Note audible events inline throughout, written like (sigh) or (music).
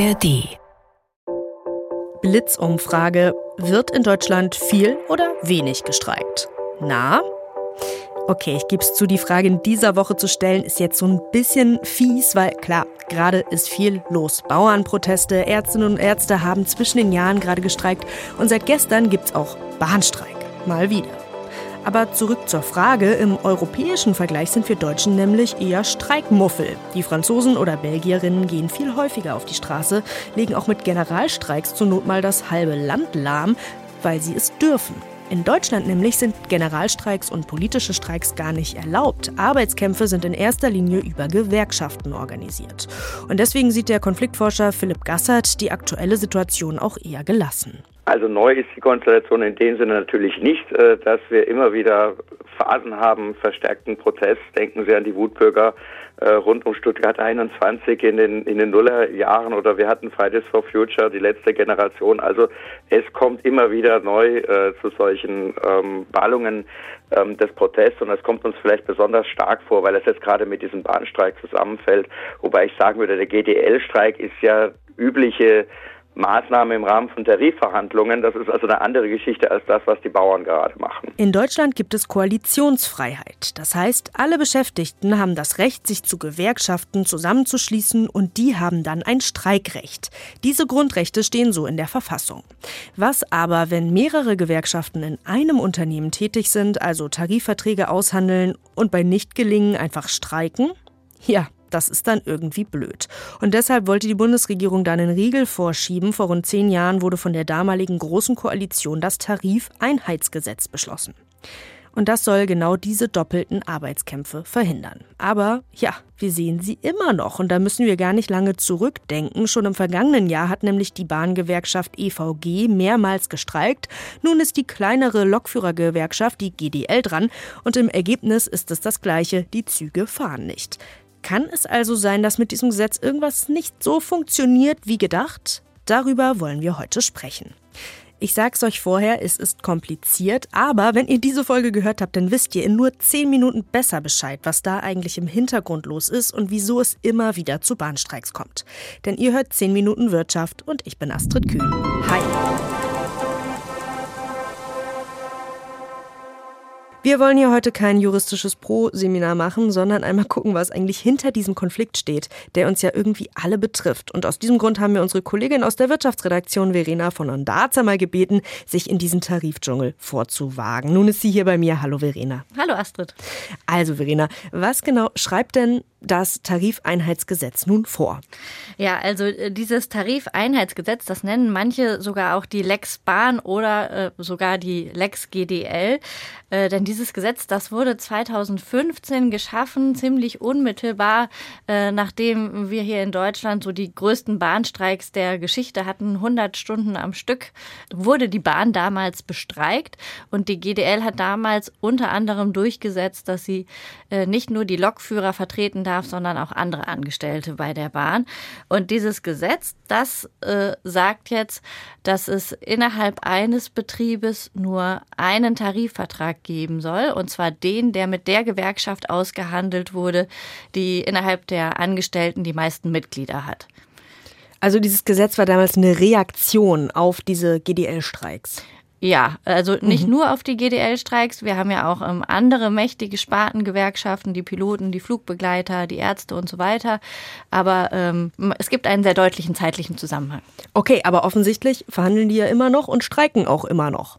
ARD. Blitzumfrage. Wird in Deutschland viel oder wenig gestreikt? Na? Okay, ich gebe es zu, die Frage in dieser Woche zu stellen, ist jetzt so ein bisschen fies, weil klar, gerade ist viel los. Bauernproteste, Ärztinnen und Ärzte haben zwischen den Jahren gerade gestreikt und seit gestern gibt es auch Bahnstreik. Mal wieder. Aber zurück zur Frage, im europäischen Vergleich sind wir Deutschen nämlich eher Streikmuffel. Die Franzosen oder Belgierinnen gehen viel häufiger auf die Straße, legen auch mit Generalstreiks zur Not mal das halbe Land lahm, weil sie es dürfen. In Deutschland nämlich sind Generalstreiks und politische Streiks gar nicht erlaubt. Arbeitskämpfe sind in erster Linie über Gewerkschaften organisiert. Und deswegen sieht der Konfliktforscher Philipp Gassert die aktuelle Situation auch eher gelassen. Also neu ist die Konstellation in dem Sinne natürlich nicht, äh, dass wir immer wieder Phasen haben, verstärkten Protest. Denken Sie an die Wutbürger äh, rund um Stuttgart 21 in den, in den Nullerjahren oder wir hatten Fridays for Future, die letzte Generation. Also es kommt immer wieder neu äh, zu solchen ähm, Ballungen ähm, des Protests und das kommt uns vielleicht besonders stark vor, weil es jetzt gerade mit diesem Bahnstreik zusammenfällt. Wobei ich sagen würde, der GDL-Streik ist ja übliche Maßnahme im Rahmen von Tarifverhandlungen. Das ist also eine andere Geschichte als das, was die Bauern gerade machen. In Deutschland gibt es Koalitionsfreiheit. Das heißt, alle Beschäftigten haben das Recht, sich zu Gewerkschaften zusammenzuschließen und die haben dann ein Streikrecht. Diese Grundrechte stehen so in der Verfassung. Was aber, wenn mehrere Gewerkschaften in einem Unternehmen tätig sind, also Tarifverträge aushandeln und bei Nichtgelingen einfach streiken? Ja, das ist dann irgendwie blöd. Und deshalb wollte die Bundesregierung dann einen Riegel vorschieben. Vor rund zehn Jahren wurde von der damaligen Großen Koalition das Tarifeinheitsgesetz beschlossen. Und das soll genau diese doppelten Arbeitskämpfe verhindern. Aber ja, wir sehen sie immer noch. Und da müssen wir gar nicht lange zurückdenken. Schon im vergangenen Jahr hat nämlich die Bahngewerkschaft EVG mehrmals gestreikt. Nun ist die kleinere Lokführergewerkschaft, die GDL, dran. Und im Ergebnis ist es das gleiche. Die Züge fahren nicht. Kann es also sein, dass mit diesem Gesetz irgendwas nicht so funktioniert wie gedacht? Darüber wollen wir heute sprechen. Ich sag's euch vorher, es ist kompliziert, aber wenn ihr diese Folge gehört habt, dann wisst ihr in nur 10 Minuten besser Bescheid, was da eigentlich im Hintergrund los ist und wieso es immer wieder zu Bahnstreiks kommt. Denn ihr hört 10 Minuten Wirtschaft und ich bin Astrid Kühn. Hi! Wir wollen hier heute kein juristisches Pro-Seminar machen, sondern einmal gucken, was eigentlich hinter diesem Konflikt steht, der uns ja irgendwie alle betrifft. Und aus diesem Grund haben wir unsere Kollegin aus der Wirtschaftsredaktion Verena von Ondarza mal gebeten, sich in diesen Tarifdschungel vorzuwagen. Nun ist sie hier bei mir. Hallo Verena. Hallo Astrid. Also Verena, was genau schreibt denn das Tarifeinheitsgesetz nun vor? Ja, also äh, dieses Tarifeinheitsgesetz, das nennen manche sogar auch die Lex Bahn oder äh, sogar die Lex GDL. Äh, denn dieses Gesetz, das wurde 2015 geschaffen, ziemlich unmittelbar, äh, nachdem wir hier in Deutschland so die größten Bahnstreiks der Geschichte hatten, 100 Stunden am Stück, wurde die Bahn damals bestreikt. Und die GDL hat damals unter anderem durchgesetzt, dass sie äh, nicht nur die Lokführer vertreten darf, sondern auch andere Angestellte bei der Bahn. Und dieses Gesetz, das äh, sagt jetzt, dass es innerhalb eines Betriebes nur einen Tarifvertrag geben soll, und zwar den, der mit der Gewerkschaft ausgehandelt wurde, die innerhalb der Angestellten die meisten Mitglieder hat. Also dieses Gesetz war damals eine Reaktion auf diese GDL-Streiks. Ja, also nicht mhm. nur auf die GDL-Streiks. Wir haben ja auch ähm, andere mächtige Spartengewerkschaften, die Piloten, die Flugbegleiter, die Ärzte und so weiter. Aber ähm, es gibt einen sehr deutlichen zeitlichen Zusammenhang. Okay, aber offensichtlich verhandeln die ja immer noch und streiken auch immer noch.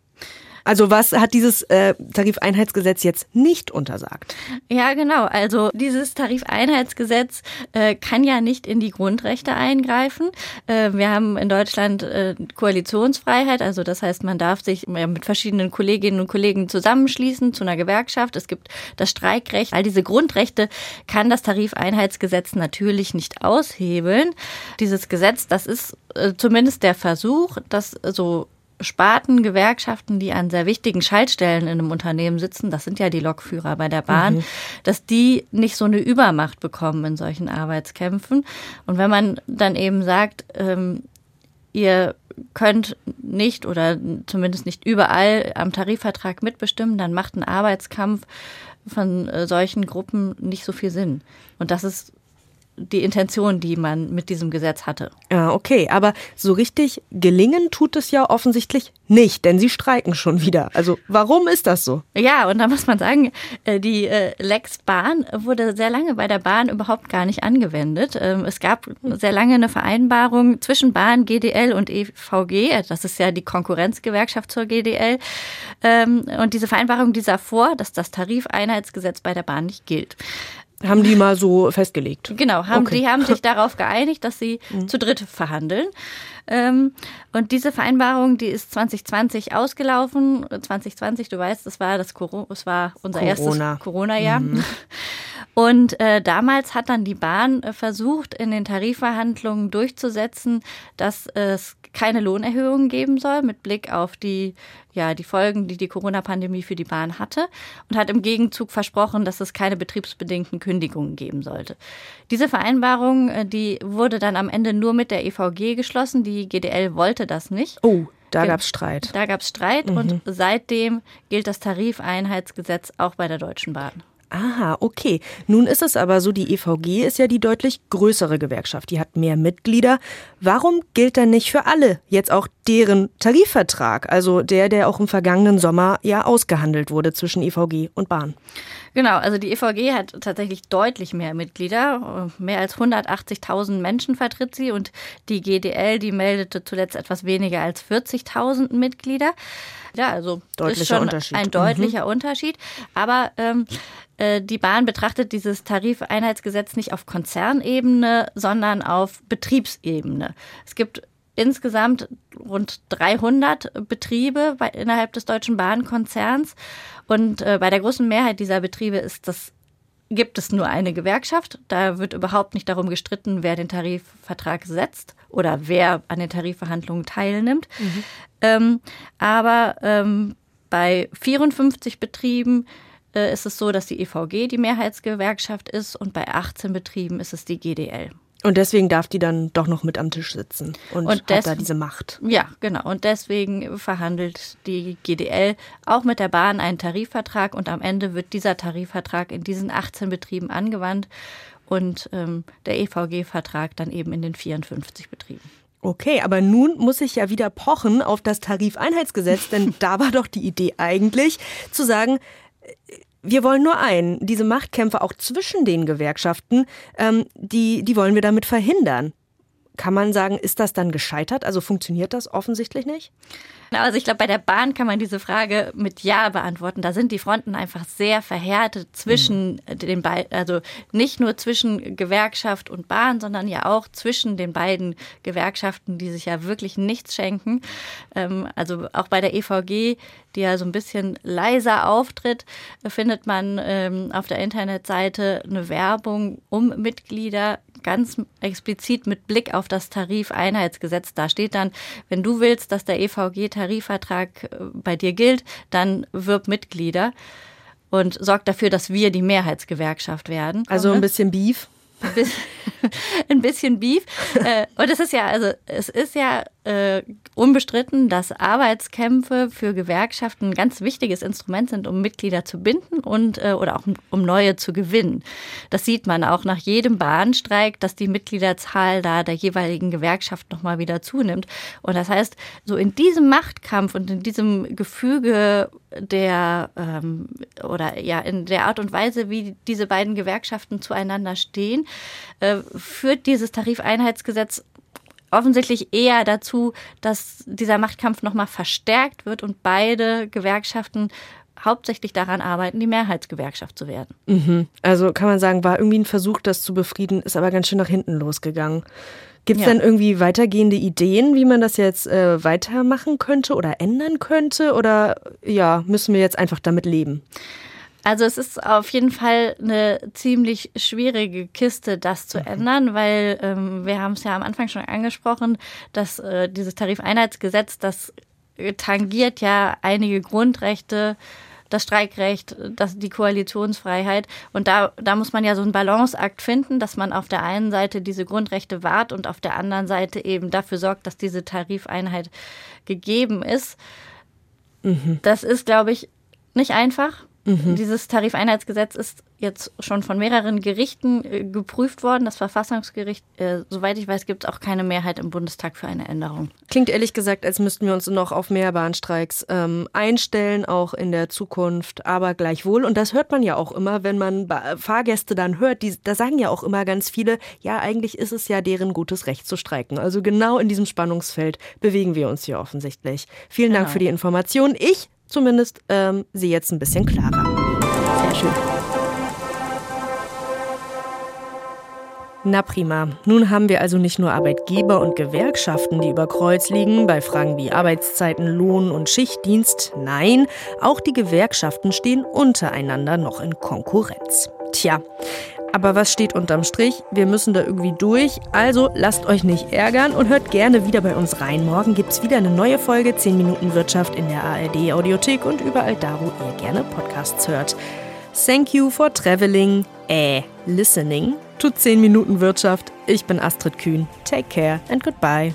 Also was hat dieses äh, Tarifeinheitsgesetz jetzt nicht untersagt? Ja, genau. Also dieses Tarifeinheitsgesetz äh, kann ja nicht in die Grundrechte eingreifen. Äh, wir haben in Deutschland äh, Koalitionsfreiheit, also das heißt, man darf sich mit verschiedenen Kolleginnen und Kollegen zusammenschließen zu einer Gewerkschaft. Es gibt das Streikrecht. All diese Grundrechte kann das Tarifeinheitsgesetz natürlich nicht aushebeln. Dieses Gesetz, das ist äh, zumindest der Versuch, das so Sparten, Gewerkschaften, die an sehr wichtigen Schaltstellen in einem Unternehmen sitzen, das sind ja die Lokführer bei der Bahn, mhm. dass die nicht so eine Übermacht bekommen in solchen Arbeitskämpfen. Und wenn man dann eben sagt, ähm, ihr könnt nicht oder zumindest nicht überall am Tarifvertrag mitbestimmen, dann macht ein Arbeitskampf von äh, solchen Gruppen nicht so viel Sinn. Und das ist die Intention, die man mit diesem Gesetz hatte. Ja, okay, aber so richtig gelingen tut es ja offensichtlich nicht, denn sie streiken schon wieder. Also warum ist das so? Ja, und da muss man sagen, äh, die äh, Lex Bahn wurde sehr lange bei der Bahn überhaupt gar nicht angewendet. Ähm, es gab sehr lange eine Vereinbarung zwischen Bahn, GDL und EVG, das ist ja die Konkurrenzgewerkschaft zur GDL. Ähm, und diese Vereinbarung, die sah vor, dass das Tarifeinheitsgesetz bei der Bahn nicht gilt. Haben die mal so festgelegt? Genau, haben, okay. die haben sich (laughs) darauf geeinigt, dass sie mhm. zu dritt verhandeln. Ähm, und diese Vereinbarung, die ist 2020 ausgelaufen. 2020, du weißt, das war das Corona, es war unser Corona. erstes Corona-Jahr. Mhm. (laughs) Und äh, damals hat dann die Bahn äh, versucht, in den Tarifverhandlungen durchzusetzen, dass es keine Lohnerhöhungen geben soll mit Blick auf die ja die Folgen, die die Corona-Pandemie für die Bahn hatte und hat im Gegenzug versprochen, dass es keine betriebsbedingten Kündigungen geben sollte. Diese Vereinbarung, äh, die wurde dann am Ende nur mit der EVG geschlossen. Die GDL wollte das nicht. Oh. Da gab es Streit. Da gab es Streit mhm. und seitdem gilt das Tarifeinheitsgesetz auch bei der Deutschen Bahn. Aha, okay. Nun ist es aber so, die EVG ist ja die deutlich größere Gewerkschaft. Die hat mehr Mitglieder. Warum gilt dann nicht für alle jetzt auch deren Tarifvertrag? Also der, der auch im vergangenen Sommer ja ausgehandelt wurde zwischen EVG und Bahn. Genau, also die EVG hat tatsächlich deutlich mehr Mitglieder. Mehr als 180.000 Menschen vertritt sie und die GDL, die meldete zuletzt etwas weniger als 40.000 Mitglieder. Ja, also deutlicher ist schon Unterschied. ein deutlicher mhm. Unterschied. Aber ähm, äh, die Bahn betrachtet dieses Tarifeinheitsgesetz nicht auf Konzernebene, sondern auf Betriebsebene. Es gibt insgesamt rund 300 Betriebe bei, innerhalb des Deutschen Bahnkonzerns. Und äh, bei der großen Mehrheit dieser Betriebe ist das gibt es nur eine Gewerkschaft. Da wird überhaupt nicht darum gestritten, wer den Tarifvertrag setzt oder wer an den Tarifverhandlungen teilnimmt. Mhm. Ähm, aber ähm, bei 54 Betrieben äh, ist es so, dass die EVG die Mehrheitsgewerkschaft ist und bei 18 Betrieben ist es die GDL. Und deswegen darf die dann doch noch mit am Tisch sitzen und, und hat da diese Macht. Ja, genau. Und deswegen verhandelt die GDL auch mit der Bahn einen Tarifvertrag und am Ende wird dieser Tarifvertrag in diesen 18 Betrieben angewandt und ähm, der EVG-Vertrag dann eben in den 54 Betrieben. Okay, aber nun muss ich ja wieder pochen auf das Tarifeinheitsgesetz, denn (laughs) da war doch die Idee eigentlich zu sagen, wir wollen nur einen. Diese Machtkämpfe auch zwischen den Gewerkschaften, ähm, die, die wollen wir damit verhindern. Kann man sagen, ist das dann gescheitert? Also funktioniert das offensichtlich nicht? Also ich glaube, bei der Bahn kann man diese Frage mit Ja beantworten. Da sind die Fronten einfach sehr verhärtet zwischen mhm. den beiden, also nicht nur zwischen Gewerkschaft und Bahn, sondern ja auch zwischen den beiden Gewerkschaften, die sich ja wirklich nichts schenken. Ähm, also auch bei der EVG, die ja so ein bisschen leiser auftritt, findet man ähm, auf der Internetseite eine Werbung um Mitglieder ganz explizit mit Blick auf das Tarifeinheitsgesetz. Da steht dann, wenn du willst, dass der EVG Tarifvertrag äh, bei dir gilt, dann wirb Mitglieder und sorg dafür, dass wir die Mehrheitsgewerkschaft werden. Also ein bisschen Beef. (laughs) ein bisschen Beef. Äh, und es ist ja, also es ist ja äh, unbestritten, dass Arbeitskämpfe für Gewerkschaften ein ganz wichtiges Instrument sind, um Mitglieder zu binden und äh, oder auch um neue zu gewinnen. Das sieht man auch nach jedem Bahnstreik, dass die Mitgliederzahl da der jeweiligen Gewerkschaft nochmal wieder zunimmt. Und das heißt, so in diesem Machtkampf und in diesem Gefüge der ähm, oder ja in der Art und Weise, wie diese beiden Gewerkschaften zueinander stehen, äh, führt dieses Tarifeinheitsgesetz offensichtlich eher dazu, dass dieser Machtkampf nochmal verstärkt wird und beide Gewerkschaften hauptsächlich daran arbeiten, die Mehrheitsgewerkschaft zu werden. Mhm. Also kann man sagen, war irgendwie ein Versuch, das zu befrieden, ist aber ganz schön nach hinten losgegangen. Gibt es ja. denn irgendwie weitergehende Ideen, wie man das jetzt äh, weitermachen könnte oder ändern könnte? Oder ja, müssen wir jetzt einfach damit leben? Also es ist auf jeden Fall eine ziemlich schwierige Kiste, das zu mhm. ändern, weil ähm, wir haben es ja am Anfang schon angesprochen, dass äh, dieses Tarifeinheitsgesetz, das tangiert ja einige Grundrechte, das Streikrecht, das, die Koalitionsfreiheit. Und da, da muss man ja so einen Balanceakt finden, dass man auf der einen Seite diese Grundrechte wahrt und auf der anderen Seite eben dafür sorgt, dass diese Tarifeinheit gegeben ist. Mhm. Das ist, glaube ich, nicht einfach. Mhm. Dieses Tarifeinheitsgesetz ist jetzt schon von mehreren Gerichten äh, geprüft worden. Das Verfassungsgericht, äh, soweit ich weiß, gibt es auch keine Mehrheit im Bundestag für eine Änderung. Klingt ehrlich gesagt, als müssten wir uns noch auf mehr Bahnstreiks ähm, einstellen, auch in der Zukunft, aber gleichwohl. Und das hört man ja auch immer, wenn man Fahrgäste dann hört. Die, da sagen ja auch immer ganz viele, ja, eigentlich ist es ja deren gutes Recht zu streiken. Also genau in diesem Spannungsfeld bewegen wir uns hier offensichtlich. Vielen genau. Dank für die Information. Ich zumindest ähm, sie jetzt ein bisschen klarer. Sehr schön. Na prima. Nun haben wir also nicht nur Arbeitgeber und Gewerkschaften, die über Kreuz liegen bei Fragen wie Arbeitszeiten, Lohn und Schichtdienst. Nein, auch die Gewerkschaften stehen untereinander noch in Konkurrenz. Tja, aber was steht unterm Strich? Wir müssen da irgendwie durch. Also lasst euch nicht ärgern und hört gerne wieder bei uns rein. Morgen gibt es wieder eine neue Folge 10 Minuten Wirtschaft in der ARD Audiothek und überall da, wo ihr gerne Podcasts hört. Thank you for traveling, äh, listening to 10 Minuten Wirtschaft. Ich bin Astrid Kühn. Take care and goodbye.